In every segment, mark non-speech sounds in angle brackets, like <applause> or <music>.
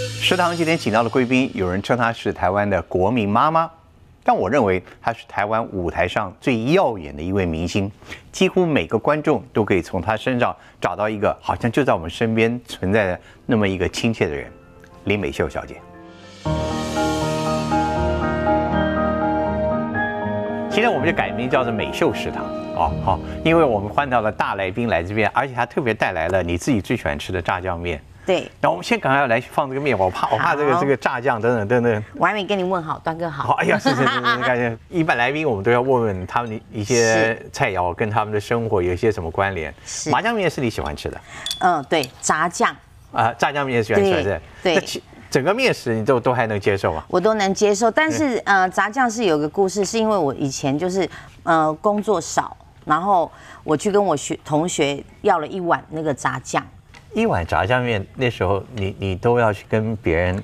食堂今天请到的贵宾，有人称她是台湾的国民妈妈，但我认为她是台湾舞台上最耀眼的一位明星，几乎每个观众都可以从她身上找到一个好像就在我们身边存在的那么一个亲切的人——林美秀小姐。今天我们就改名叫做美秀食堂哦，好，因为我们换到了大来宾来这边，而且还特别带来了你自己最喜欢吃的炸酱面。对，然后我们先赶快要来放这个面，我怕我怕这个好这个炸酱等等等等。我还没跟你问好，端哥好。好，哎呀，是是是是，感 <laughs> 谢。一般来宾我们都要问问他们一些菜肴跟他们的生活有一些什么关联。是麻酱面是你喜欢吃的嗯，对，炸酱啊，炸酱面也喜欢吃对的。对整个面食你都都还能接受吗？我都能接受，但是呃，炸酱是有个故事，是因为我以前就是呃工作少，然后我去跟我学同学要了一碗那个炸酱。一碗炸酱面那时候你你都要去跟别人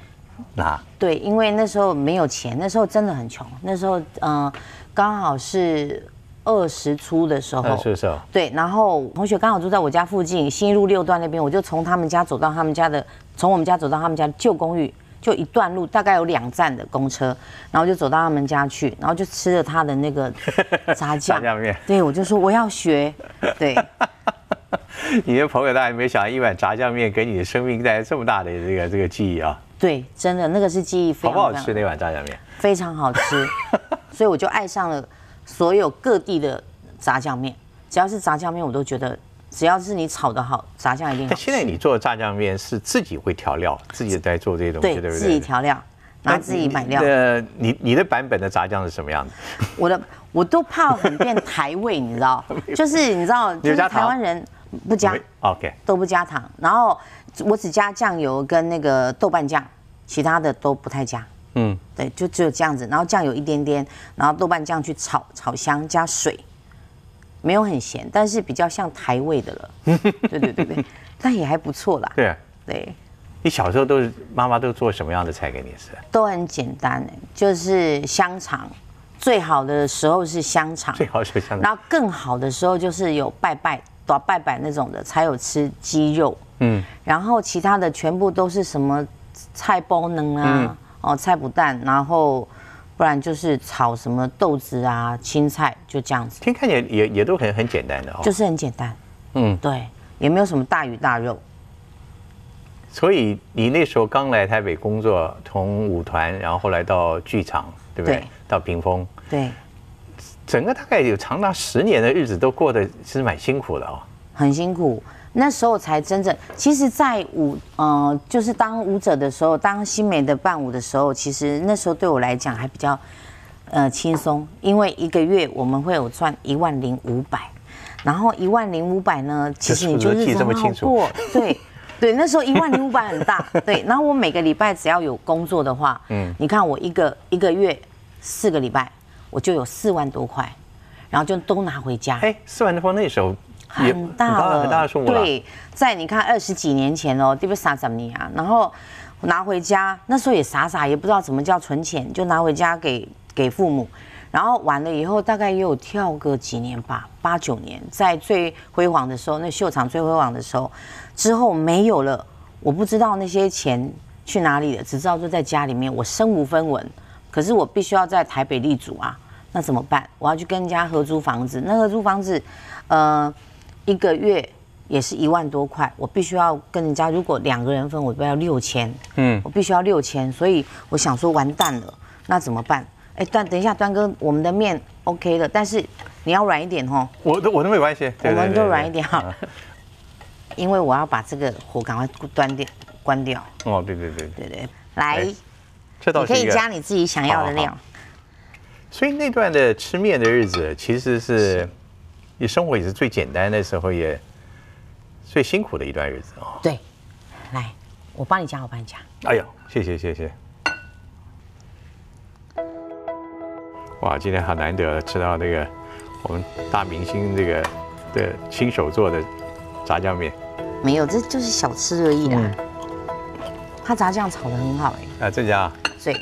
拿，对，因为那时候没有钱，那时候真的很穷，那时候嗯刚好是二十出的时候，那是不是？对，然后同学刚好住在我家附近，新一路六段那边，我就从他们家走到他们家的，从我们家走到他们家的旧公寓，就一段路，大概有两站的公车，然后就走到他们家去，然后就吃了他的那个。<laughs> 炸酱面。对，我就说我要学，对，<laughs> <laughs> 你的朋友大然没想到一碗炸酱面给你的生命带来这么大的这个这个记忆啊，对，真的那个是记忆非常好不好吃那碗炸酱面？非常好吃，<laughs> 所以我就爱上了所有各地的炸酱面，只要是炸酱面，我都觉得只要是你炒的好，炸酱一定好现在你做的炸酱面是自己会调料，自己在做这些东西，对对不对？自己调料，然后自己买料。呃，你你的版本的炸酱是什么样的？我的我都怕很变台味，你知道？<laughs> 就是你知道，就是台湾人不加 OK，都不加糖，然后我只加酱油跟那个豆瓣酱，其他的都不太加。嗯，对，就只有这样子，然后酱油一点点，然后豆瓣酱去炒炒香，加水，没有很咸，但是比较像台味的了。<laughs> 对对对对，但也还不错啦。对。对，你小时候都是妈妈都做什么样的菜给你吃？都很简单哎，就是香肠，最好的时候是香肠，最好是香肠然后更好的时候就是有拜拜、短拜拜那种的，才有吃鸡肉。嗯，然后其他的全部都是什么菜包能啊，嗯哦菜脯蛋，然后不然就是炒什么豆子啊、青菜，就这样子，听看起来也也都很很简单的哦。就是很简单。嗯，对，也没有什么大鱼大肉。所以你那时候刚来台北工作，从舞团，然后后来到剧场，对不对？对到屏风，对，整个大概有长达十年的日子都过得其实蛮辛苦的哦。很辛苦。那时候才真正，其实，在舞，呃，就是当舞者的时候，当新美的伴舞的时候，其实那时候对我来讲还比较，呃，轻松，因为一个月我们会有赚一万零五百，然后一万零五百呢，其实你就这数字记日子很好这么清楚过，对。对，那时候一万零五百很大，对。然后我每个礼拜只要有工作的话，嗯，你看我一个一个月四个礼拜，我就有四万多块，然后就都拿回家。哎，四万多方那时候很大了，很大的数目。对，在你看二十几年前哦，对不对？傻怎么啊？然后拿回家，那时候也傻傻，也不知道怎么叫存钱，就拿回家给给父母。然后完了以后，大概也有跳个几年吧，八九年，在最辉煌的时候，那秀场最辉煌的时候，之后没有了，我不知道那些钱去哪里了，只知道就在家里面，我身无分文。可是我必须要在台北立足啊，那怎么办？我要去跟人家合租房子，那合租房子，呃，一个月也是一万多块，我必须要跟人家，如果两个人分，我都要六千，嗯嗯，我必须要六千，所以我想说完蛋了，那怎么办？哎，端，等一下，端哥，我们的面 OK 了，但是你要软一点哦，我都我都没关系，我们都软一。点好了，因为我要把这个火赶快端掉，关掉，哦，对对对，对对，来，哎这倒你可以。加你自己想要的料，所以那段的吃面的日子，其实是你生活也是最简单的时候，也最辛苦的一段日子哦。对，来，我帮你夹，我帮你夹。哎呦，谢谢谢谢。哇，今天好难得吃到那个我们大明星这个的亲手做的炸酱面没有，这就是小吃而已啦。嗯他炸酱炒的很好哎，啊，这家啊，所以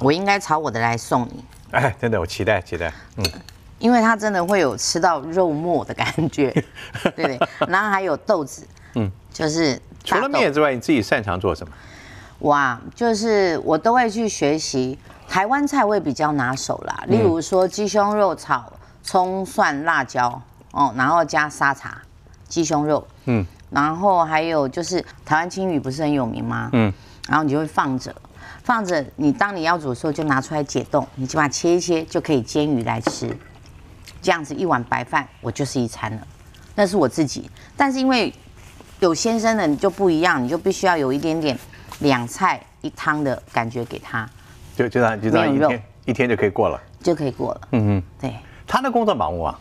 我应该炒我的来送你，哎，真的我期待期待，嗯，因为它真的会有吃到肉末的感觉，<laughs> 对对？然后还有豆子，嗯。嗯，就是除了面之外，你自己擅长做什么？哇，就是我都会去学习台湾菜，会比较拿手啦。例如说鸡胸肉炒葱蒜辣椒哦，然后加沙茶鸡胸肉，嗯，然后还有就是台湾青鱼不是很有名吗？嗯，然后你就会放着，放着，你当你要煮的时候就拿出来解冻，你就把它切一切就可以煎鱼来吃。这样子一碗白饭，我就是一餐了。那是我自己，但是因为有先生的你就不一样，你就必须要有一点点两菜一汤的感觉给他，就就这样就这样一天一天就可以过了。就可以过了。嗯嗯，对，他的工作忙不忙？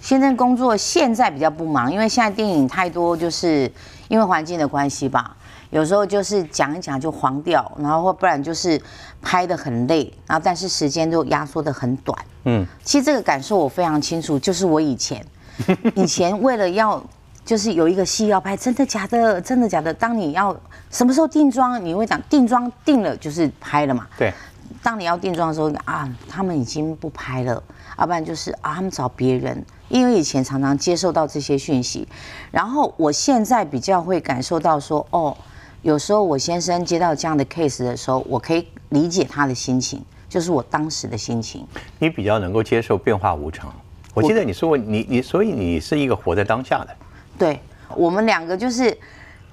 先生工作现在比较不忙，因为现在电影太多，就是因为环境的关系吧。有时候就是讲一讲就黄掉，然后或不然就是拍的很累，然后但是时间都压缩的很短。嗯，其实这个感受我非常清楚，就是我以前，<laughs> 以前为了要就是有一个戏要拍，真的假的，真的假的。当你要什么时候定妆，你会讲定妆定了就是拍了嘛。对，当你要定妆的时候啊，他们已经不拍了，要不然就是啊，他们找别人。因为以前常常接受到这些讯息，然后我现在比较会感受到说，哦，有时候我先生接到这样的 case 的时候，我可以理解他的心情，就是我当时的心情。你比较能够接受变化无常。我记得你说过，你你所以你是一个活在当下的。对我们两个就是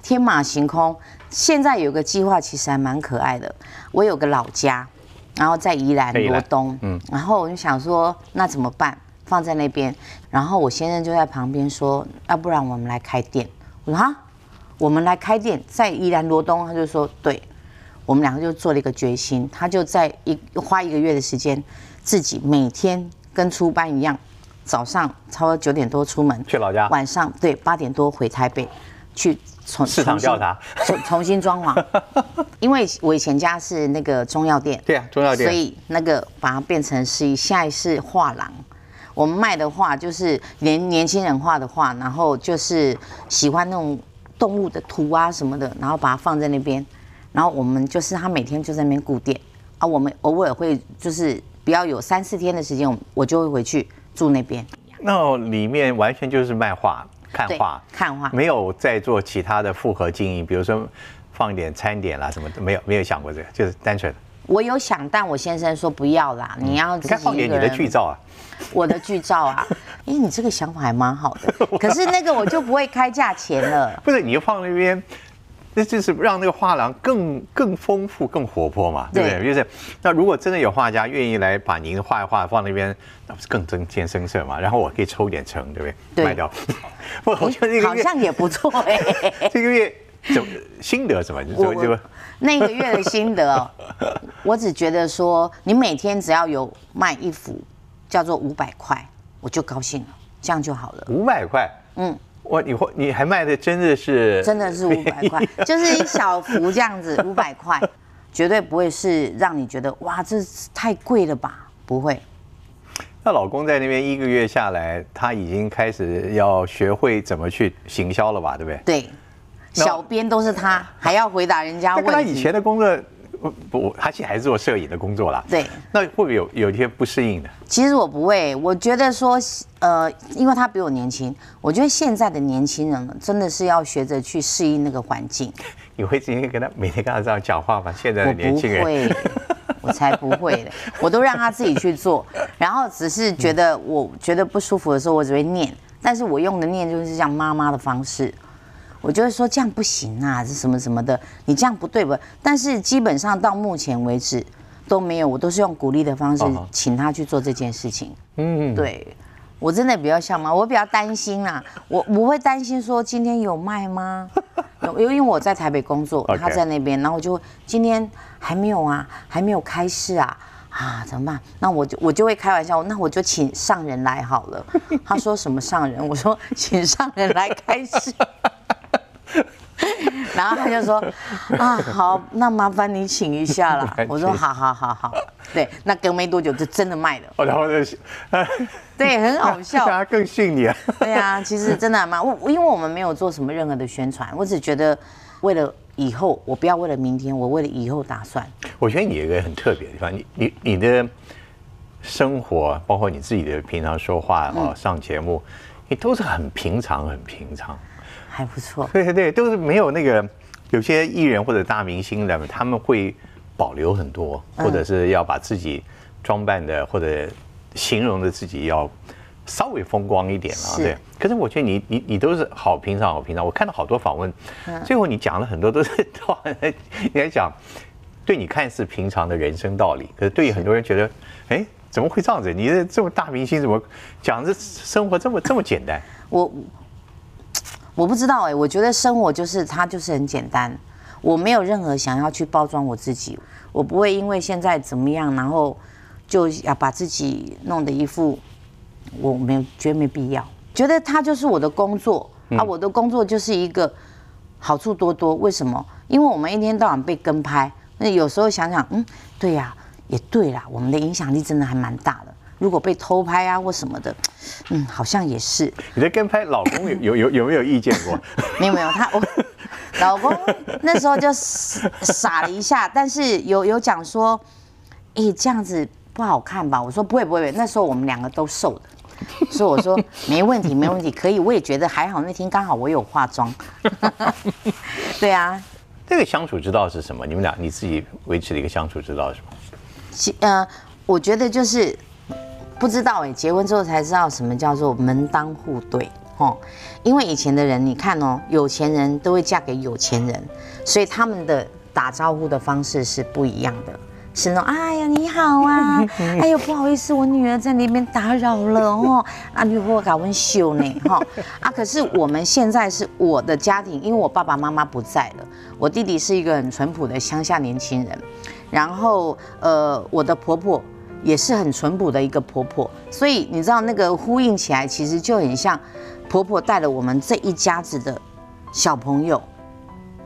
天马行空。现在有个计划，其实还蛮可爱的。我有个老家，然后在宜兰罗东，嗯，然后我就想说，那怎么办？放在那边，然后我先生就在旁边说，要不然我们来开店。我说哈，我们来开店，在宜兰罗东，他就说对。我们两个就做了一个决心，他就在一花一个月的时间，自己每天跟出班一样，早上差不多九点多出门，去老家晚上对八点多回台北，去重市场调查，重 <laughs> 重新装潢。因为我以前家是那个中药店，对啊，中药店。所以那个把它变成是一现在是画廊。我们卖的画就是年年轻人画的画，然后就是喜欢那种动物的图啊什么的，然后把它放在那边。然后我们就是他每天就在那边固定啊，我们偶尔会就是比较有三四天的时间，我我就会回去住那边。那里面完全就是卖画、看画，看画没有再做其他的复合经营，比如说放一点餐点啦什么的，没有没有想过这个，就是单纯。我有想，但我先生说不要啦，你要你自看放点你的。剧照啊，我的剧照啊，<laughs> 哎，你这个想法还蛮好的，<laughs> 可是那个我就不会开价钱了。<laughs> 不是你就放那边，那就是让那个画廊更更丰富、更活泼嘛，对不对？就是那如果真的有画家愿意来把您画一画放那边，那不是更增添声色嘛？然后我可以抽点成，对不对？对卖掉。不，我觉得这个好像也不错哎、这个月怎么心得什么？你我说这个那个月的心得哦，<laughs> 我只觉得说，你每天只要有卖一幅，叫做五百块，我就高兴了，这样就好了。五百块，嗯，哇，你会你还卖的真的是真的是五百块，<laughs> 就是一小幅这样子，<laughs> 五百块，绝对不会是让你觉得哇，这太贵了吧？不会，那老公在那边一个月下来，他已经开始要学会怎么去行销了吧，对不对？对，那小编都是他，还要回答人家那跟他。以前的工作，不不，他现在还是做摄影的工作啦。对，那会不会有有一些不适应的？其实我不会，我觉得说，呃，因为他比我年轻，我觉得现在的年轻人呢，真的是要学着去适应那个环境。<laughs> 你会今天跟他每天跟他这样讲话吗？现在的年轻人，会，<laughs> 我才不会的，我都让他自己去做，然后只是觉得我觉得不舒服的时候，我只会念，但是我用的念就是像妈妈的方式。我就会说这样不行啊，这什么什么的，你这样不对吧？但是基本上到目前为止都没有，我都是用鼓励的方式请他去做这件事情。嗯，对，我真的比较像吗？我比较担心啦，我我会担心说今天有卖吗？有，因为我在台北工作 <laughs> 他在那边，然后我就今天还没有啊，还没有开市啊。啊，怎么办？那我就我就会开玩笑，那我就请上人来好了。他说什么上人？我说请上人来开市。<laughs> 然后他就说 <laughs> 啊，好，那麻烦你请一下啦。<laughs> 我说好好好好，对，那隔没多久就真的卖了，哦，然后就是，对，很好笑大。家更信你啊。对啊，其实真的还蛮我，我因为我们没有做什么任何的宣传，我只觉得为了以后，我不要为了明天，我为了以后打算。我觉得你有一个很特别的地方，你你你的生活，包括你自己的平常说话哦，上节目，你都是很平常，很平常。还不错，对对对，都是没有那个有些艺人或者大明星的，他们会保留很多，或者是要把自己装扮的或者形容的自己要稍微风光一点啊。对，可是我觉得你你你都是好平常好平常。我看到好多访问，最后你讲了很多都是 <laughs> 都好像在你还讲，对你看似平常的人生道理，可是对于很多人觉得，哎，怎么会这样子？你这这么大明星，怎么讲这生活这么这么简单？我我不知道哎、我觉得生活就是它就是很简单，我没有任何想要去包装我自己，我不会因为现在怎么样，然后就要把自己弄得一副我没有觉得没必要，觉得它就是我的工作啊，我的工作就是一个好处多多。为什么？因为我们一天到晚被跟拍，那有时候想想，嗯，对呀、也对啦，我们的影响力真的还蛮大的。如果被偷拍啊或什么的，<tsk> 嗯，好像也是。你在跟拍老公有有有有没有意见过？<laughs> 没有没有，他我老公那时候就傻傻了一下，但是有有讲说，哎、这样子不好看吧？我说不会不会，那时候我们两个都瘦的，<laughs> 所以我说没问题没问题，可以，我也觉得还好，那天刚好我有化妆，<laughs> 对啊，这个相处之道是什么？你们俩你自己维持的一个相处之道是什么？其呃，我觉得就是不知道哎、结婚之后才知道什么叫做门当户对哦。因为以前的人，你看哦，有钱人都会嫁给有钱人，所以他们的打招呼的方式是不一样的。是那种，哎呀，你好啊，<laughs> 哎呦，不好意思，我女儿在那边打扰了哦，啊，你会搞温秀呢，<laughs> 哈，啊，可是我们现在是我的家庭，因为我爸爸妈妈不在了，我弟弟是一个很淳朴的乡下年轻人，然后呃，我的婆婆也是很淳朴的一个婆婆，所以你知道那个呼应起来，其实就很像婆婆带了我们这一家子的小朋友，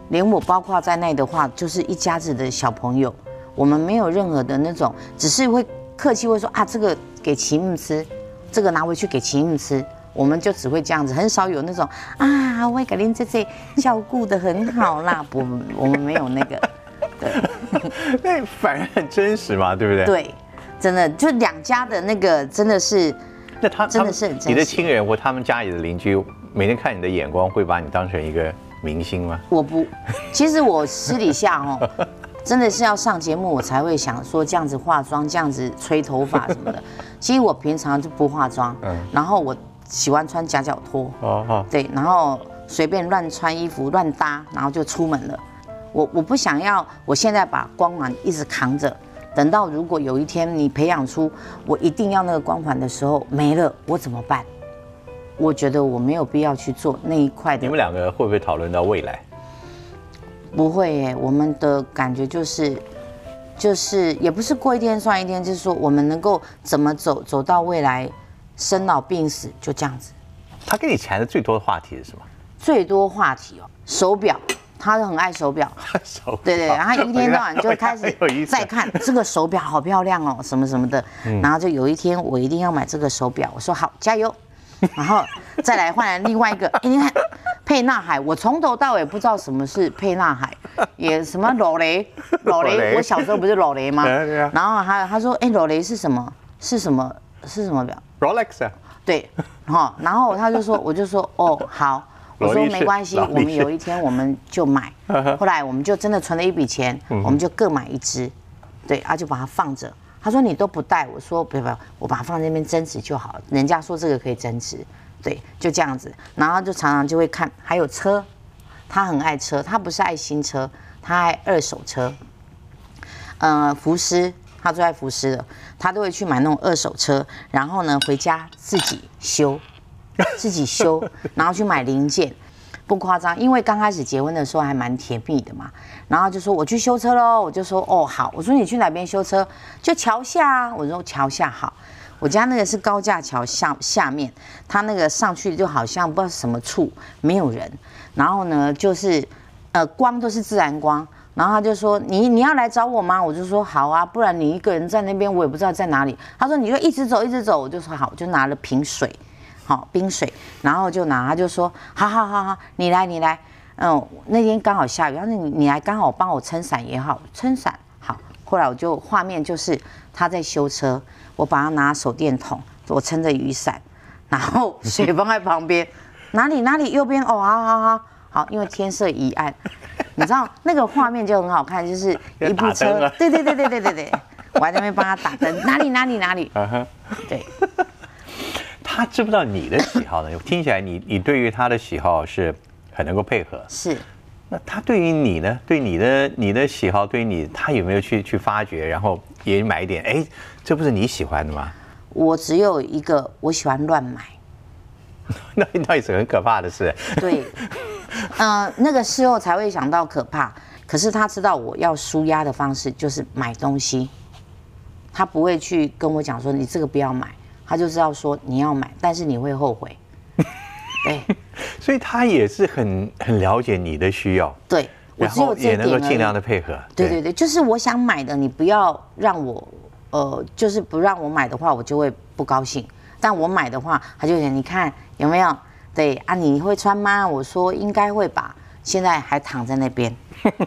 连我包括在内的话，就是一家子的小朋友，我们没有任何的那种，只是会客气会说啊，这个给齐木吃，这个拿回去给齐木吃。我们就只会这样子，很少有那种啊，我给您这这照顾的很好啦，不，<laughs> 我们没有那个，那 <laughs> 反而很真实嘛，对不对？。对，真的就两家的那个真的是那他真的他们你的亲人或他们家里的邻居，每天看你的眼光，会把你当成一个明星吗？我不，其实我私底下哦，<laughs> 真的是要上节目，我才会想说这样子化妆，这样子吹头发什么的。<laughs> 其实我平常就不化妆，嗯然后我喜欢穿夹脚拖，哦哦，对，然后随便乱穿衣服乱搭，然后就出门了。我我不想要，我现在把光芒一直扛着，等到如果有一天你培养出我一定要那个光环的时候没了，我怎么办？我觉得我没有必要去做那一块的你们两个会不会讨论到未来？不会耶，我们的感觉就是，就是也不是过一天算一天，就是说我们能够怎么走走到未来，生老病死就这样子。他跟你谈的最多的话题是什么？最多话题哦，手表，他很爱手表，<laughs> 手对对，然后一天到晚就开始 <laughs> 在看这个手表好漂亮哦，什么什么的，然后就有一天我一定要买这个手表，我说好加油，<laughs> 然后再来换来另外一个，哎你看沛纳海，我从头到尾不知道什么是沛纳海，也什么裸雷，裸裸雷雷，我小时候不是裸雷吗？然后他他说，哎裸雷是什么？是什么？是什么表？Rolex 啊，对，哈，然后他就说，我就说，哦，好，我说没关系，我们有一天我们就买，<laughs> 后来我们就真的存了一笔钱，嗯。我们就各买一只，对，啊就把它放着。他说你都不带，我说不要不要，我把它放在那边增值就好了。人家说这个可以增值，对，就这样子。然后就常常就会看，还有车，他很爱车，他不是爱新车，他爱二手车。呃，福斯，他最爱福斯的，他都会去买那种二手车，然后呢回家自己修，自己修，然后去买零件，不夸张，因为刚开始结婚的时候还蛮甜蜜的嘛，然后就说我去修车喽，我就说哦好，我说你去哪边修车？就桥下啊，我说桥下好。我家那个是高架桥下下面，它那个上去就好像不知道什么处没有人，然后呢就是呃光都是自然光，然后他就说你你要来找我吗？我就说好啊，不然你一个人在那边我也不知道在哪里。他说你就一直走一直走，我就说好，我就拿了瓶水，好冰水，然后就拿，他就说好好好好，你来你来，嗯，那天刚好下雨，他说你你来刚好帮我撑伞也好，撑伞好。后来我就画面就是他在修车，我把他拿手电筒，我撑着雨伞，然后 <laughs> 水放在旁边，哪里哪里右边哦，好好好好，因为天色已暗，你知道那个画面就很好看，就是一部车啊，对对对对对对对，我还在那边帮他打灯，哪里哪里哪里，嗯哼，对，他知不知道你的喜好呢？<laughs> 听起来你你对于他的喜好是很能够配合。是。那他对于你呢？对你的你的喜好，对于你，他有没有去去发掘，然后也买一点？哎，这不是你喜欢的吗？我只有一个，我喜欢乱买。<laughs> 那那也是很可怕的事。对，嗯、那个事后才会想到可怕。可是他知道我要舒压的方式就是买东西，他不会去跟我讲说你这个不要买，他就知道说你要买，但是你会后悔。<laughs> 对所以他也是很很了解你的需要，对，我然只有也能够尽量。的配合。对对对，就是我想买的，你不要让我，呃，就是不让我买的话，我就会不高兴。但我买的话，他就想你看有没有？对啊，你会穿吗？我说应该会吧。现在还躺在那边，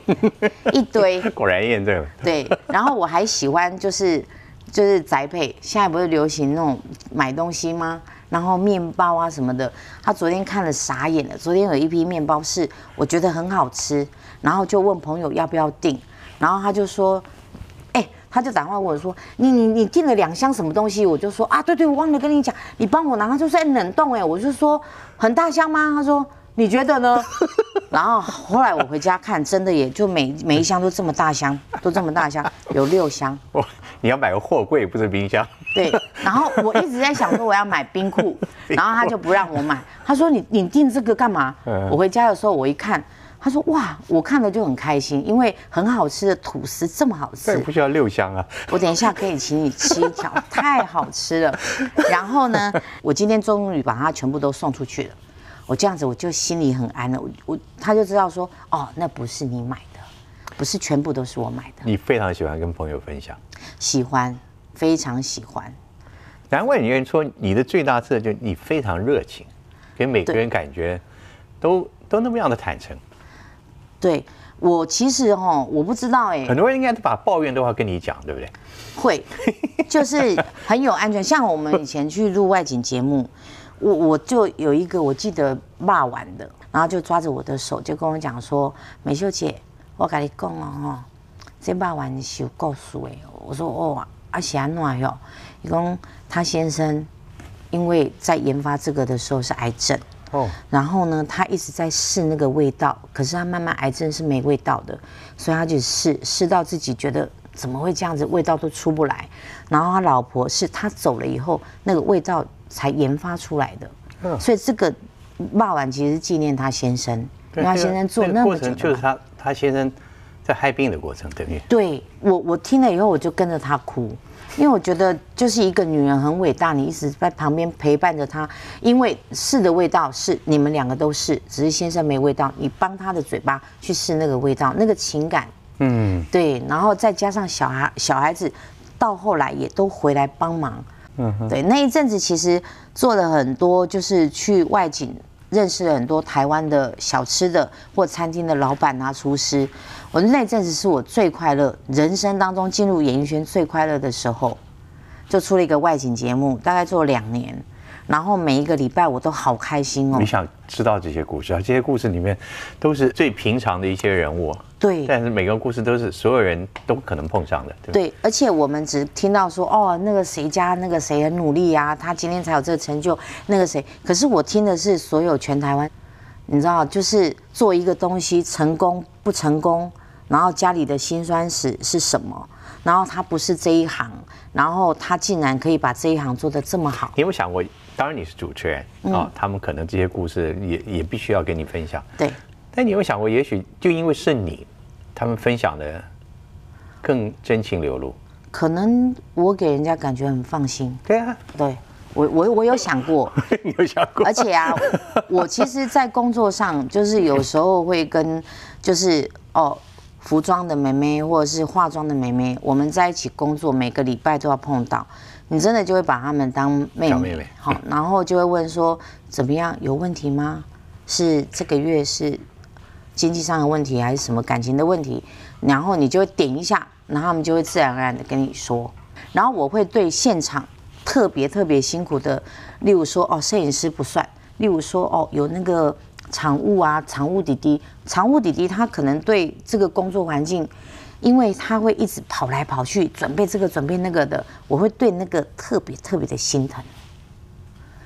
<laughs> 一堆。果然验证了。对，然后我还喜欢就是就是宅配，现在不是流行那种买东西吗？然后面包啊什么的，他昨天看了傻眼了。昨天有一批面包是我觉得很好吃，然后就问朋友要不要订，然后他就说，哎、他就打电话问我说：“你你你订了两箱什么东西？”我就说：“啊，对对，我忘了跟你讲，你帮我拿。”他就说：“哎，冷冻哎。”我就说：“很大箱吗？”他说：“你觉得呢？” <laughs> 然后后来我回家看，真的也就每每一箱都这么大箱，都这么大箱，<laughs> 有六箱。哦，你要买个货柜，不是冰箱。<laughs> 对，然后我一直在想说我要买冰库，然后他就不让我买，他说你你订这个干嘛嗯？我回家的时候我一看，他说哇，我看了就很开心，因为很好吃的吐司这么好吃，不需要六箱啊。我等一下可以请你吃一条，太好吃了。然后呢，我今天终于把它全部都送出去了，我这样子我就心里很安了，我我他就知道说哦，那不是你买的，不是全部都是我买的，你非常喜欢跟朋友分享，喜欢，非常喜欢。难怪你愿意说你的最大特色就是你非常热情，给每个人感觉都都那么样的坦诚。对我其实哈，我不知道哎、很多人应该都把抱怨都要跟你讲，对不对？会，就是很有安全。像我们以前去录外景节目，我我就有一个我记得骂完的，然后就抓着我的手就跟我讲说：“美秀姐，我跟你讲哦，吼，这骂完是有故事的哦。”我说：“哦，啊是安怎哟？”伊讲他先生因为在研发这个的时候是癌症。哦，然后呢，他一直在试那个味道，可是他慢慢癌症是没味道的，所以他就试试到自己觉得怎么会这样子，味道都出不来。然后他老婆是他走了以后，那个味道才研发出来的。嗯所以这个骂完其实是纪念他先生，因为他先生做那个那么久过程就是。他他先生在害病的过程，等于对我，我听了以后我就跟着他哭，因为我觉得就是一个女人很伟大，你一直在旁边陪伴着她，因为试的味道是你们两个都试，只是先生没味道，你帮他的嘴巴去试那个味道，那个情感，嗯，对，然后再加上小孩小孩子到后来也都回来帮忙，嗯，对，那一阵子其实做了很多，就是去外景。认识了很多台湾的小吃的或餐厅的老板啊、厨师，我那阵子是我最快乐，人生当中进入演艺圈最快乐的时候，就出了一个外景节目，大概做了两年，然后每一个礼拜我都好开心哦你。想知道这些故事啊？这些故事里面都是最平常的一些人物，对但是每个故事都是所有人都可能碰上的，对而且我们只听到说哦，那个谁家那个谁很努力啊，他今天才有这个成就，那个谁。可是我听的是所有全台湾，你知道，就是做一个东西成功不成功，然后家里的辛酸史是什么，然后他不是这一行，然后他竟然可以把这一行做得这么好。你有没有想过？当然你是主持人嗯啊、他们可能这些故事也也必须要跟你分享。对，但你有想过，也许就因为是你，他们分享的更真情流露？可能我给人家感觉很放心。对啊，对我我我有想过，<laughs> 你有想过？而且啊，我其实，在工作上，就是有时候会跟，就是哦，服装的妹妹或者是化妆的妹妹，我们在一起工作，每个礼拜都要碰到，你真的就会把他们当妹妹，好，然后就会问说怎么样，有问题吗？是这个月是经济上的问题，还是什么感情的问题？然后你就会点一下，然后他们就会自然而然的跟你说，然后我会对现场特别特别辛苦的，例如说哦，摄影师不算，例如说哦，有那个场务啊，场务弟弟，场务弟弟他可能对这个工作环境，因为他会一直跑来跑去，准备这个准备那个的，我会对那个特别特别的心疼，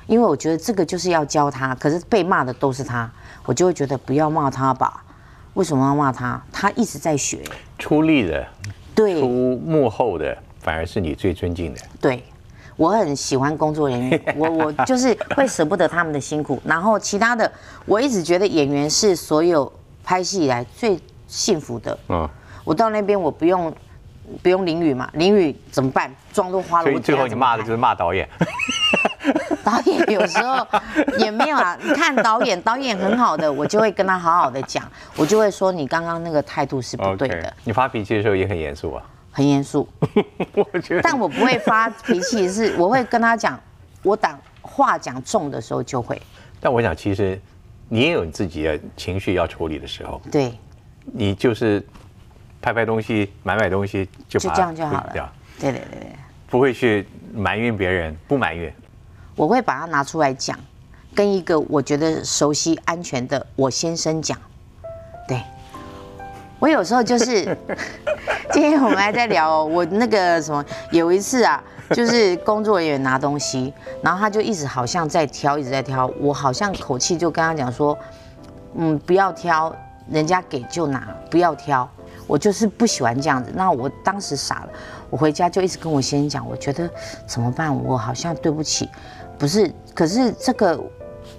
因为我觉得这个就是要教他，可是被骂的都是他，我就会觉得不要骂他吧，为什么要骂他？他一直在学，出力的、对出幕后的，反而是你最尊敬的。对，我很喜欢工作人员，<laughs> 我我就是会舍不得他们的辛苦。然后其他的，我一直觉得演员是所有拍戏以来最幸福的。嗯，我到那边我不用不用淋雨嘛，淋雨怎么办？妆都花了，所以我最后你骂的就是骂导演。<laughs> 导演有时候也没有啊。你看导演，导演很好的，我就会跟他好好的讲，我就会说你刚刚那个态度是不对的，你发脾气的时候也很严肃啊。很严肃。<laughs> 我觉得，但我不会发脾气，是我会跟他讲，我当话讲重的时候就会。<laughs> 但我想其实你也有你自己的情绪要处理的时候，对，你就是拍拍东西、买买东西就就这样就好了。对对对对，不会去埋怨别人，不埋怨。我会把它拿出来讲，跟一个我觉得熟悉、安全的我先生讲。对，我有时候就是，<laughs> 今天我们还在聊哦、我那个什么，有一次啊，就是工作人员拿东西，然后他就一直好像在挑，一直在挑，我好像口气就跟他讲说，嗯，不要挑，人家给就拿，不要挑。我就是不喜欢这样子。那我当时傻了，我回家就一直跟我先生讲，我觉得怎么办？我好像对不起，不是，可是这个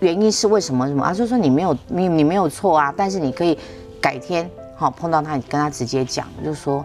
原因是为什么？什么？他就说你没有你你没有错啊，但是你可以改天好碰到他，你跟他直接讲，就说。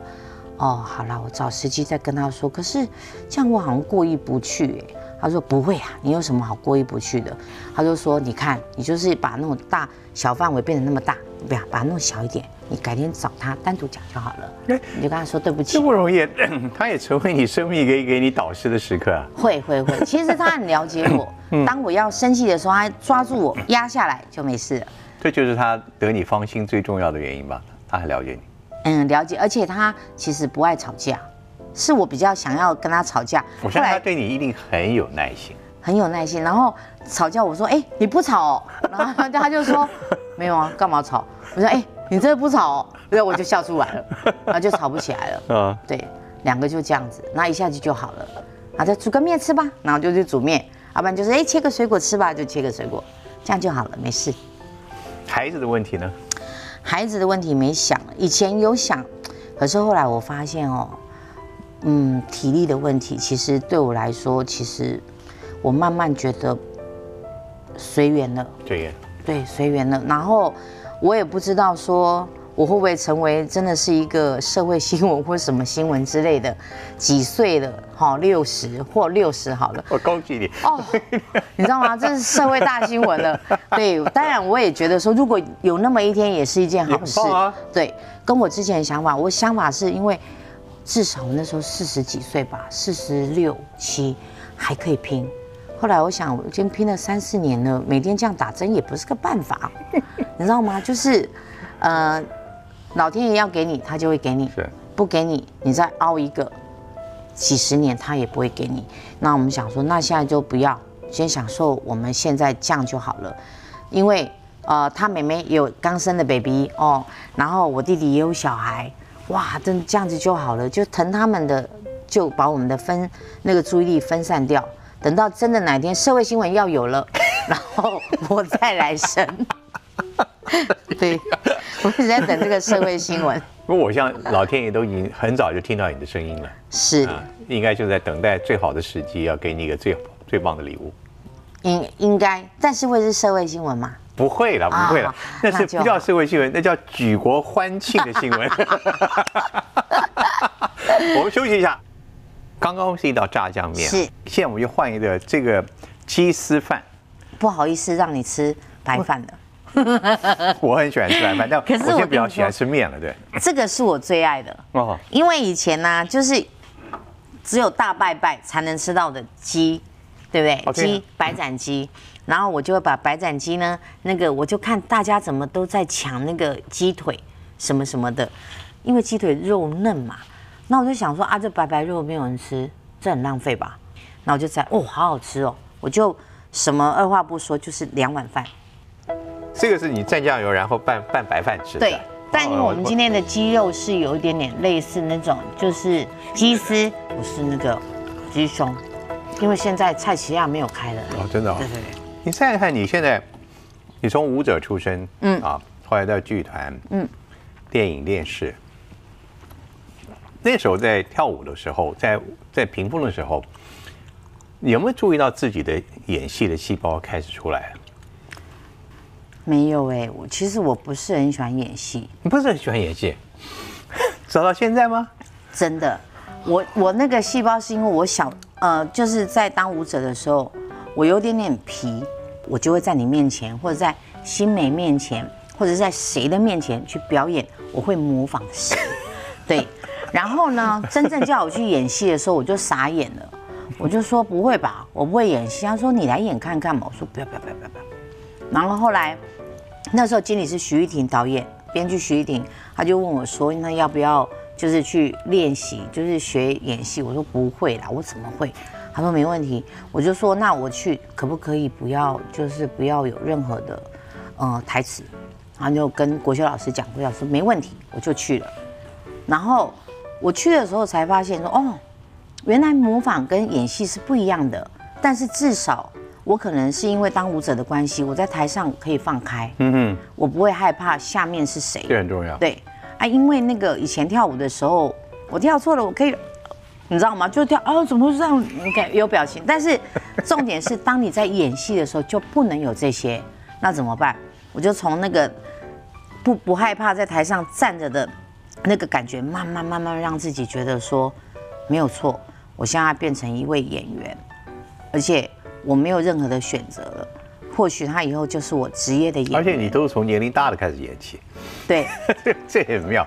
哦，好啦，我找时机再跟他说。可是这样我好像过意不去哎。他说不会啊，你有什么好过意不去的？他就说你看，你就是把那种大小范围变得那么大，不要把它弄小一点。你改天找他单独讲就好了。你就跟他说对不起这。不容易，<clears throat> 他也成为你生命一个给你导师的时刻啊。会会会，<laughs> 其实他很了解我。当我要生气的时候，他抓住我压下来就没事了。这就是他得你芳心最重要的原因吧？他很了解你。嗯，了解，而且他其实不爱吵架，是我比较想要跟他吵架。我相信他对你一定很有耐心。很有耐心，然后吵架，我说，哎、你不吵哦，然后他就说，没有啊，干嘛吵？我说，哎、你真的不吵哦，然后我就笑出来了，然后就吵不起来了。嗯，对，两个就这样子，那一下子就好了，然后再煮个面吃吧，然后就去煮面，要不然就是哎、切个水果吃吧，就切个水果，这样就好了，没事。孩子的问题呢？孩子的问题没想，以前有想，可是后来我发现哦，嗯，体力的问题，其实对我来说，其实我慢慢觉得随缘了，这个对，随缘了。然后我也不知道说我会不会成为真的是一个社会新闻或什么新闻之类的，几岁了，哈，六十或六十好了。我恭喜你。哦，<laughs> 你知道吗？这是社会大新闻了。对，当然我也觉得说，如果有那么一天，也是一件好事。对，跟我之前的想法，我想法是因为至少我那时候四十几岁吧，四十六七还可以拼。后来我想，我已经拼了三四年了，每天这样打针也不是个办法，你知道吗？就是，呃，老天爷要给你，他就会给你；是不给你，你再凹一个几十年，他也不会给你。那我们想说，那现在就不要，先享受我们现在这样就好了，因为呃，他妹妹有刚生的 baby 哦，然后我弟弟也有小孩，哇，真这样子就好了，就疼他们的，就把我们的分那个注意力分散掉。等到真的哪天社会新闻要有了，然后我再来生。<laughs> 对，我一直在等这个社会新闻。<laughs> 不过我像老天爷都已经很早就听到你的声音了是，啊，应该就在等待最好的时机，要给你一个最最棒的礼物。应应该，但是会是社会新闻吗？不会了，不会了啊，那是不叫社会新闻，那叫举国欢庆的新闻。<laughs> 我们休息一下，刚刚是一道炸酱面，是现在我们就换一个这个鸡丝饭。不好意思让你吃白饭的，我很喜欢吃白饭，但可是我现在我比较喜欢吃面了，对。这个是我最爱的。哦，因为以前呢、就是只有大拜拜才能吃到的鸡，对不对？鸡白斩鸡，然后我就会把白斩鸡呢，那个我就看大家怎么都在抢那个鸡腿什么什么的，因为鸡腿肉嫩嘛，那我就想说啊，这白白肉没有人吃，这很浪费吧？那我就在哦，好好吃哦，我就什么二话不说，就是两碗饭，这个是你蘸酱油，然后拌拌白饭吃的。对，但因为哦我们今天的鸡肉是有一点点类似那种，就是鸡丝，不是那个鸡胸，因为现在蔡奇亚没有开了。哦，真的哦。对对对，你想想看，你现在，你从舞者出身，嗯嗯啊，后来到剧团，嗯嗯，电影、电视，那时候在跳舞的时候，在在屏风的时候，你有没有注意到自己的演戏的细胞开始出来了？没有哎，我其实我不是很喜欢演戏，你不是很喜欢演戏，<laughs> 走到现在吗？真的，我我那个细胞是因为我小呃，就是在当舞者的时候，我有点点皮，我就会在你面前，或者在新梅面前，或者在谁的面前去表演，我会模仿谁，<laughs> 对。然后呢，真正叫我去演戏的时候，我就傻眼了，我就说不会吧，我不会演戏。他说你来演看看嘛，我说不要不要不要不要不要。然后后来那时候经理是徐玉婷导演，编剧徐玉婷，他就问我说，那要不要就是去练习，就是学演戏？我说不会啦，我怎么会？他说没问题，我就说那我去可不可以不要，就是不要有任何的呃台词，然后就跟国修老师讲，国修老师没问题，我就去了。然后我去的时候才发现说，哦，原来模仿跟演戏是不一样的，但是至少我可能是因为当舞者的关系，我在台上可以放开，嗯哼，我不会害怕下面是谁。这很重要。对啊，因为那个以前跳舞的时候，我跳错了，我可以，你知道吗？就跳啊，怎么会这样？你看有表情，但是重点是，当你在演戏的时候就不能有这些，那怎么办？我就从那个不不害怕在台上站着的那个感觉，慢慢慢慢让自己觉得说没有错，我现在变成一位演员，而且我没有任何的选择了。或许他以后就是我职业的演员，而且你都是从年龄大的开始演起，对，<laughs> 这很妙，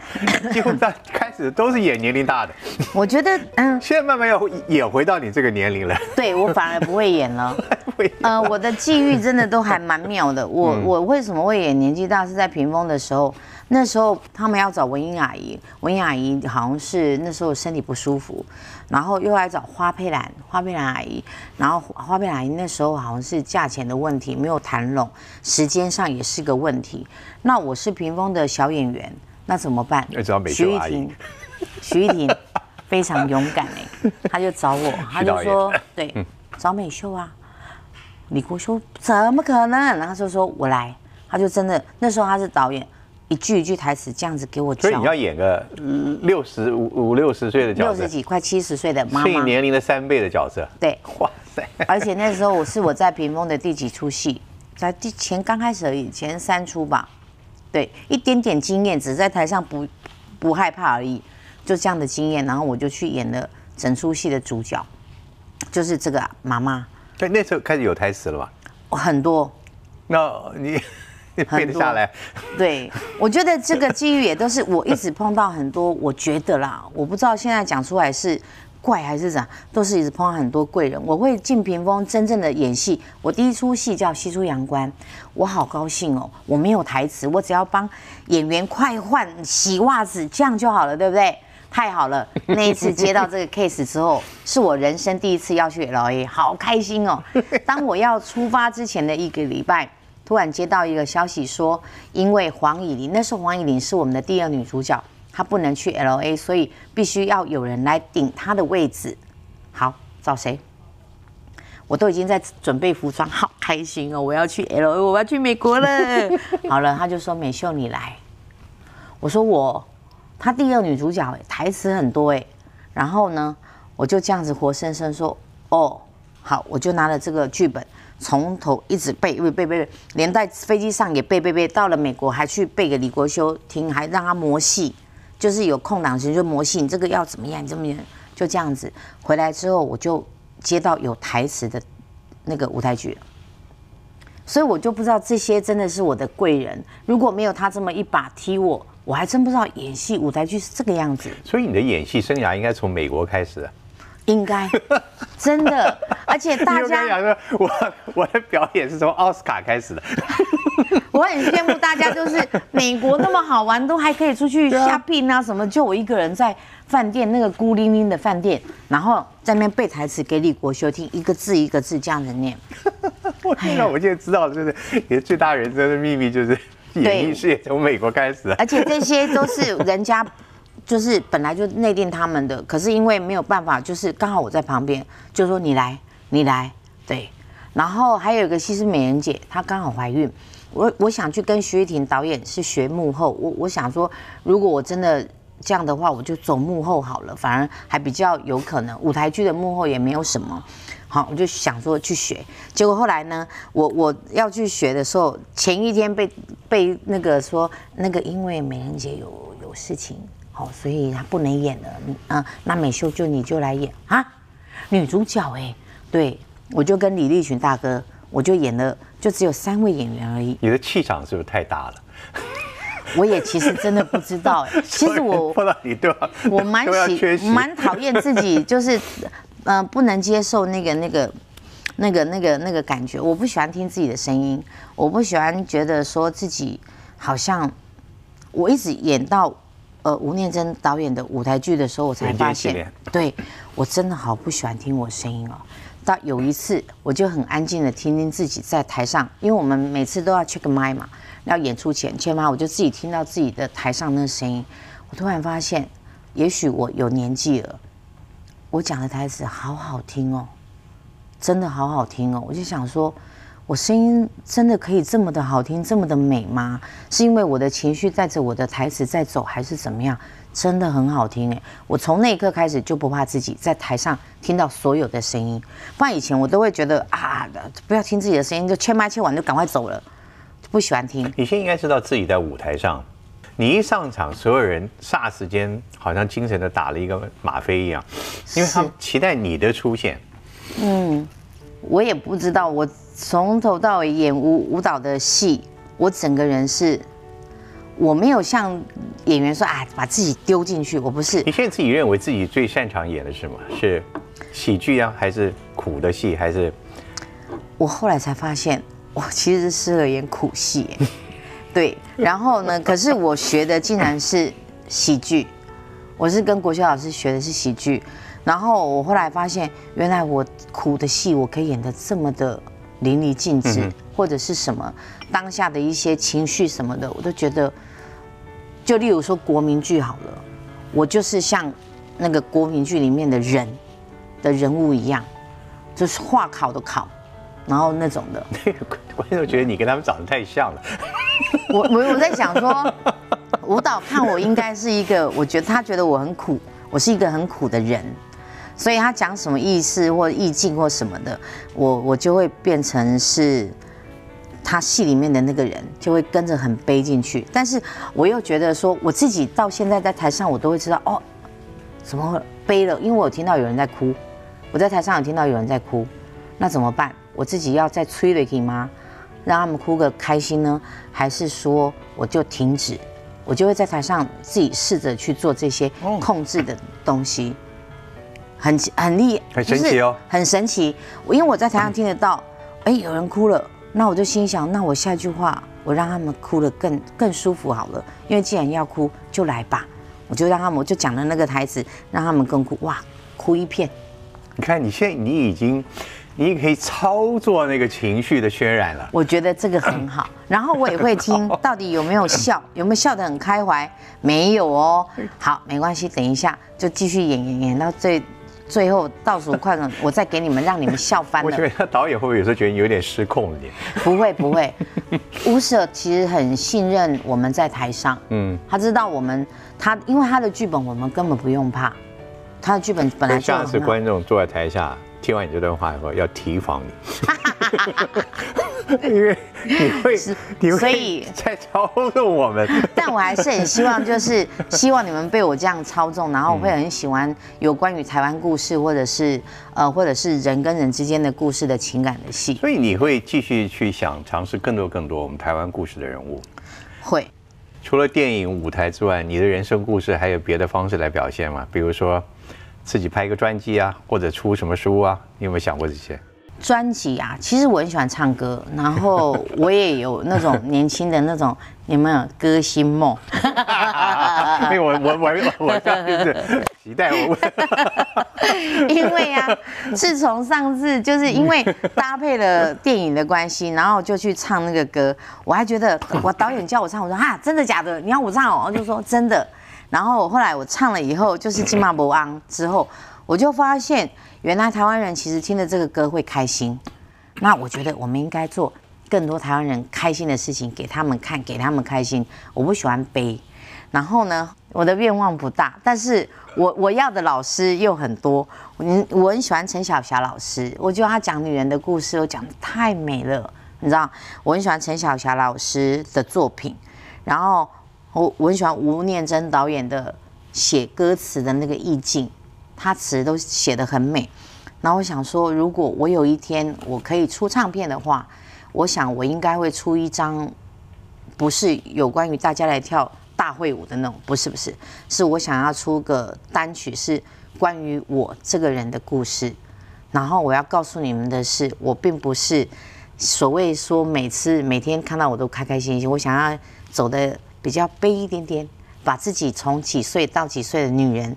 几乎在开始都是演年龄大的，我觉得嗯，现在慢慢要演回到你这个年龄了。对我反而不会演了。<laughs> 会呃，我的际遇真的都还蛮妙的。我嗯我为什么会演年纪大？是在屏风的时候，那时候他们要找文英阿姨，文英阿姨好像是那时候身体不舒服，然后又来找花佩兰，花佩兰阿姨，然后花佩兰阿姨那时候好像是价钱的问题没有谈拢，时间上也是个问题。那我是屏风的小演员，那怎么办要找美？秀阿姨徐玉婷，徐玉婷非常勇敢哎，他就找我，他就说对，找美秀啊。李国修怎么可能？然后他就说我来，他就真的那时候他是导演，一句一句台词这样子给我教所以你。要演个六十五五六十岁的角色六十，几快七十岁的妈是你妈，年龄的三倍的角色。对，哇塞！而且那时候我是我在屏风的第几出戏，在第前刚开始而已，前三出吧，对，一点点经验，只是在台上不不害怕而已，就这样的经验，然后我就去演了整出戏的主角，就是这个妈妈，对，那时候开始有台词了吧？很多，那你你 <laughs> 背得下来？<laughs> 对，我觉得这个机遇也都是我一直碰到很多，我觉得啦，我不知道现在讲出来是怪还是怎，都是一直碰到很多贵人。我会进屏风真正的演戏，我第一出戏叫《西出阳关》，我好高兴哦，我没有台词，我只要帮演员快换洗袜子，这样就好了，对不对？太好了！<laughs> 那一次接到这个 case 之后，是我人生第一次要去 LA，好开心哦！当我要出发之前的一个礼拜，突然接到一个消息说，因为黄以玲，那时候黄以玲是我们的第二女主角，她不能去 LA，所以必须要有人来顶她的位置。好，找谁？我都已经在准备服装，好开心哦！我要去 LA，我要去美国了。<laughs> 好了，他就说美秀你来，我说我，她第二女主角哎，台词很多哎，然后呢，我就这样子活生生说，哦，好，我就拿了这个剧本，从头一直背背背背，连在飞机上也背背背，到了美国还去背给李国修听，还让他磨戏，就是有空档时就磨戏，你这个要怎么样，你这么样，就这样子。回来之后我就接到有台词的那个舞台剧。所以我就不知道这些真的是我的贵人，如果没有他这么一把踢我，我还真不知道演戏舞台剧是这个样子。所以你的演戏生涯应该从美国开始。应该，<laughs> 真的，而且 <laughs> 大家讲说，我我的表演是从奥斯卡开始的，<laughs> 我很羡慕大家，就是美国那么好玩，都还可以出去 shopping 啊什么，就我一个人在饭店那个孤零零的饭店，然后在那边背台词给李国修听，一个字一个字这样子念。我天哪！我现在知道，就是你的最大人生的秘密就是演艺事业从美国开始的。而且这些都是人家，就是本来就内定他们的，可是因为没有办法，就是刚好我在旁边，就说你来，你来，对。然后还有一个西施美人姐，她刚好怀孕，我我想去跟徐玉婷导演是学幕后，我我想说，如果我真的这样的话，我就走幕后好了，反而还比较有可能。舞台剧的幕后也没有什么。好，我就想说去学，结果后来呢，我我要去学的时候，前一天被被那个说那个因为美人姐有有事情，好，所以她不能演了，嗯、呃，那美秀就你就来演啊，女主角哎、对，我就跟李立群大哥，我就演了，就只有三位演员而已，你的气场是不是太大了？我也其实真的不知道哎、<laughs> 其实我碰到你对吧，我蛮喜。蛮讨厌自己，就是呃不能接受那个那个那个那个那个感觉。我不喜欢听自己的声音，我不喜欢觉得说自己好像我一直演到呃吴念真导演的舞台剧的时候，我才人发现 <laughs> 对我真的好不喜欢听我声音哦。到有一次，我就很安静的听听自己在台上，因为我们每次都要 check 麦嘛，要演出前 check 麦，我就自己听到自己的台上那个声音，我突然发现，也许我有年纪了，我讲的台词好好听哦，真的好好听哦，我就想说，我声音真的可以这么的好听，这么的美吗？是因为我的情绪带着我的台词在走，还是怎么样？真的很好听哎！我从那一刻开始就不怕自己在台上听到所有的声音，不然以前我都会觉得啊，不要听自己的声音，就切麦切完就赶快走了，不喜欢听。你现在应该知道自己在舞台上，你一上场，所有人霎时间好像精神的打了一个吗啡一样，因为他们期待你的出现。嗯我也不知道，我从头到尾演舞舞蹈的戏，我整个人是，我没有像演员说啊，把自己丢进去，我不是。你，现在自己认为自己最擅长演的是什么？是喜剧啊，还是苦的戏，还是我后来才发现，我其实适合演苦戏。耶，<laughs> 对，然后呢，可是我学的竟然是喜剧，我是跟国学老师学的是喜剧，然后我后来发现，原来我苦的戏我可以演得这么的淋漓尽致，或者是什么当下的一些情绪什么的，我都觉得，就例如说国民剧好了，我就是像那个国民剧里面的人的人物一样，就是画考的考，然后那种的。<laughs> 观众觉得你跟他们长得太像了？我我我在想说，舞蹈看我应该是一个，我觉得他觉得我很苦，我是一个很苦的人，所以他讲什么意思或意境或什么的，我我就会变成是他戏里面的那个人，就会跟着很悲进去。但是我又觉得说，我自己到现在在台上，我都会知道哦，怎么会悲了？因为我有听到有人在哭，我在台上有听到有人在哭，那怎么办？我自己要再催了可以吗？让他们哭个开心呢，还是说我就停止？我就会在台上自己试着去做这些哦控制的东西，很很厉害，很神奇哦，很神奇。我因为我在台上听得到，哎，有人哭了，那我就心想，那我下一句话我让他们哭得更更舒服好了，因为既然要哭，就来吧，我就让他们，我就讲了那个台词，让他们更哭，哇，哭一片。你看你现在你已经，你也可以操作那个情绪的渲染了。我觉得这个很好，然后我也会听 <laughs> 到底有没有笑，有没有笑得很开怀，没有哦。好，没关系，等一下就继续演演演到最最后倒数快了，我再给你们，让你们笑翻了。<laughs> 我觉得导演会不会有时候觉得你有点失控了点？<laughs> 不会不会，<laughs> 吴舍其实很信任我们在台上，嗯，他知道我们他因为他的剧本我们根本不用怕，他的剧本本来就下次。观众坐在台下听完你这段话以后，要提防你，<laughs> 因为你会你会所以 <laughs> 在操纵我们。<laughs> 但我还是很希望，就是希望你们被我这样操纵，然后我会很喜欢有关于台湾故事，或者是呃，或者是人跟人之间的故事的情感的戏，所以你会继续去想尝试更多更多我们台湾故事的人物。会。除了电影舞台之外，你的人生故事还有别的方式来表现吗？比如说自己拍一个专辑啊，或者出什么书啊？你有没有想过这些？专辑啊，其实我很喜欢唱歌，<laughs> 然后我也有那种年轻的那种，<laughs> 有没有歌星梦？因 <laughs> 为我我我我就是期待我。因为啊，自从上次就是因为搭配了电影的关系，然后就去唱那个歌，我还觉得我导演叫我唱，我说哈，真的假的？你要我唱哦？我就说真的。然后后来我唱了以后，就是金马博昂之后，我就发现原来台湾人其实听了这个歌会开心。那我觉得我们应该做更多台湾人开心的事情给他们看，给他们开心。我不喜欢悲。然后呢，我的愿望不大，但是我我要的老师又很多。嗯，我很喜欢陈小霞老师，我觉得她讲女人的故事都讲得太美了，你知道？我很喜欢陈小霞老师的作品，然后我我很喜欢吴念真导演的写歌词的那个意境，他词都写得很美。然后我想说，如果我有一天我可以出唱片的话，我想我应该会出一张，不是有关于大家来跳。大会舞的那种，不是不是，是我想要出个单曲，是关于我这个人的故事。然后我要告诉你们的是，我并不是所谓说每次每天看到我都开开心心。我想要走的比较悲一点点，把自己从几岁到几岁的女人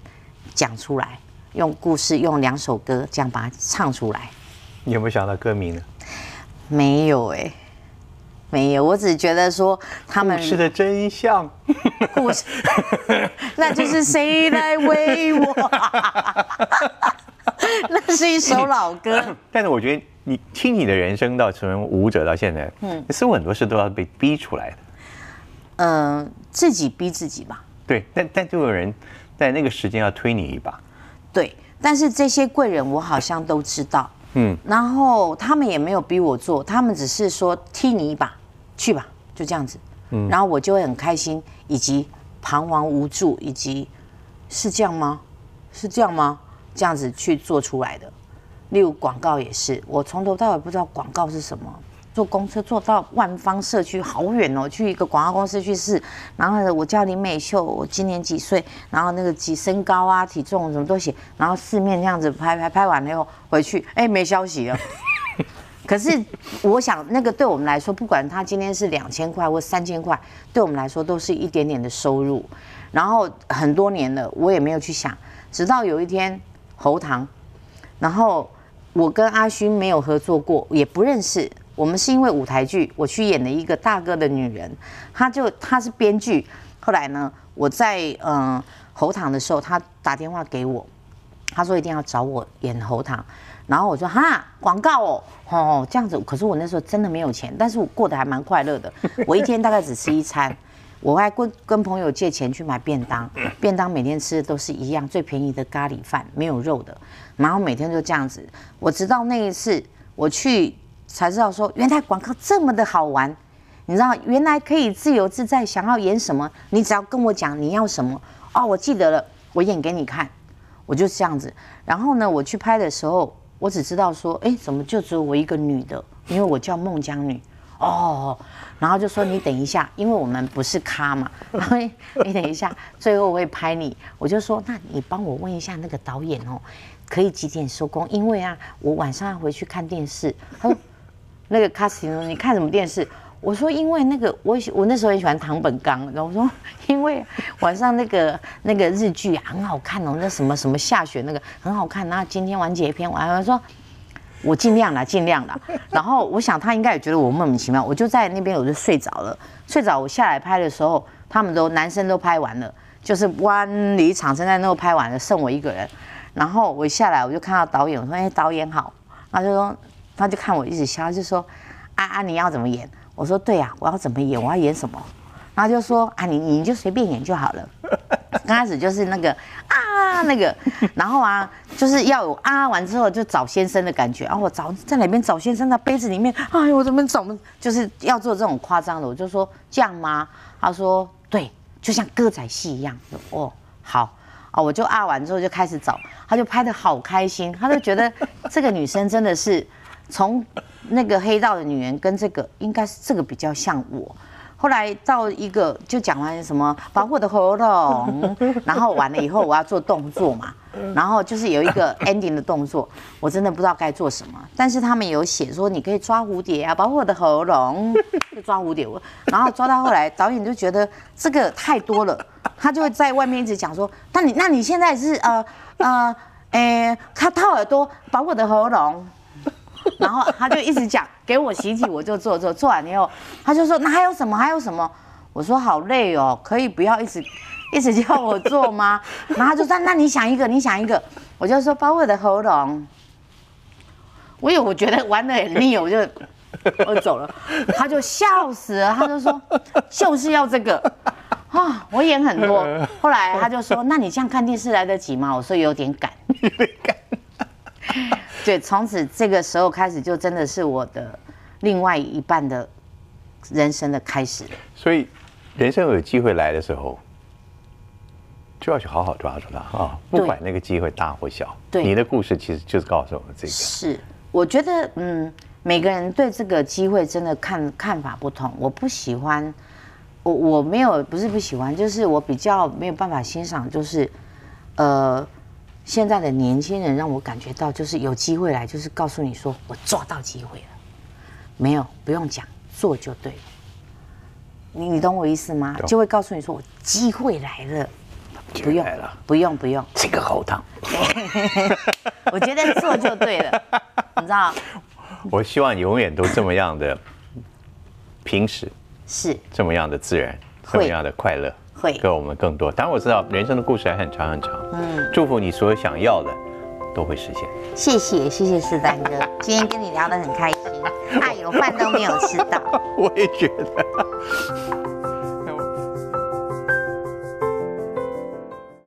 讲出来，用故事用两首歌这样把它唱出来。你有没有想到歌名呢？没有哎。没有，我只觉得说他们故事的真相，故事，<laughs> 那就是谁来为我？<laughs> 那是一首老歌。<laughs> 但是我觉得你听你的人生到成为舞者到现在，嗯，似乎很多事都要被逼出来的。嗯，自己逼自己吧。对，但但就有人在那个时间要推你一把。对，但是这些贵人我好像都知道。嗯，然后他们也没有逼我做，他们只是说踢你一把，去吧，就这样子。嗯，然后我就会很开心，以及彷徨无助，以及是这样吗？是这样吗？这样子去做出来的。例如广告也是，我从头到尾不知道广告是什么。坐公车坐到万方社区好远哦，去一个广告公司去试。然后我叫林美秀，我今年几岁？然后那个几身高啊、体重什么都写。然后四面这样子拍拍拍完了以后回去，哎，没消息了。<laughs> 可是我想，那个对我们来说，不管他今天是两千块或三千块，对我们来说都是一点点的收入。然后很多年了，我也没有去想，直到有一天喉糖，然后我跟阿勋没有合作过，也不认识。我们是因为舞台剧，我去演了一个大哥的女人，他就他是编剧。后来呢，我在嗯喉糖的时候，他打电话给我，他说一定要找我演喉糖。然后我说哈广告哦哦这样子。可是我那时候真的没有钱，但是我过得还蛮快乐的。我一天大概只吃一餐，我还跟跟朋友借钱去买便当，便当每天吃的都是一样最便宜的咖喱饭，没有肉的。然后每天就这样子。我直到那一次我去。才知道说，原来广告这么的好玩，你知道，原来可以自由自在，想要演什么，你只要跟我讲你要什么哦，我记得了，我演给你看，我就是这样子。然后呢，我去拍的时候，我只知道说，哎，怎么就只有我一个女的？因为我叫孟姜女哦。然后就说你等一下，因为我们不是咖嘛，<laughs> 然后你等一下，最后我会拍你。我就说，那你帮我问一下那个导演哦，可以几点收工？因为啊，我晚上要回去看电视。他说。那个 casting，你看什么电视？我说因为那个我我那时候很喜欢唐本刚，然后我说 <laughs> 因为晚上那个那个日剧啊很好看哦，那什么什么下雪那个很好看，然后今天完结篇，我还说我尽量了尽量了，<laughs> 然后我想他应该也觉得我莫名其妙，我就在那边我就睡着了，睡着我下来拍的时候，他们都男生都拍完了，就是湾里场正在那拍完了，剩我一个人，然后我下来我就看到导演，我说哎导演好，他就说。他就看我一直笑，就说：“啊啊，你要怎么演？”我说：“对呀，我要怎么演？我要演什么？”然后就说：“啊，你你就随便演就好了。” <laughs> 刚开始就是那个啊那个，然后啊就是要有啊完之后就找先生的感觉啊，我找在哪边找先生的杯子里面，哎呦我怎么找？就是要做这种夸张的，我就说这样吗？他说：“对，就像歌仔戏一样。”哦，好哦，我就啊完之后就开始找，他就拍的好开心，他就觉得这个女生真的是。从那个黑道的女人跟这个，应该是这个比较像我。后来到一个就讲完什么保护我的喉咙，然后完了以后我要做动作嘛，然后就是有一个 ending 的动作，我真的不知道该做什么。但是他们有写说你可以抓蝴蝶啊，保护我的喉咙，就抓蝴蝶。我然后抓到后来，导演就觉得这个太多了，他就会在外面一直讲说，那你那你现在是呃呃，诶，他掏耳朵保护我的喉咙。然后他就一直讲给我习题，我就做做做完以后，他就说那还有什么还有什么？我说好累哦，可以不要一直一直叫我做吗？然后他就说那你想一个，你想一个，我就说包我的喉咙。我有我觉得玩的很腻，我就我走了，他就笑死了，他就说就是要这个啊，我演很多。后来他就说那你这样看电视来得及吗？我说有点赶。<laughs> 对，从此这个时候开始，就真的是我的另外一半的人生的开始。所以，人生有机会来的时候，就要去好好抓住它啊！不管那个机会大或小。对，你的故事其实就是告诉我们这个。是，我觉得，嗯，每个人对这个机会真的看看法不同。我不喜欢，我我没有不是不喜欢，就是我比较没有办法欣赏，就是呃。现在的年轻人让我感觉到，就是有机会来，就是告诉你说我抓到机会了，没有不用讲，做就对了。你你懂我意思吗？就会告诉你说我机会来了，不用了，不用不用，这个后堂。<laughs> 我觉得做就对了，你知道？<laughs> 我希望永远都这么样的平时，是这么样的自然，这么样的快乐。会给我们更多，当然我知道人生的故事还很长很长。嗯，祝福你所有想要的都会实现。谢谢谢谢四丹哥，<laughs> 今天跟你聊得很开心，哎有饭都没有吃到。<laughs> 我也觉得。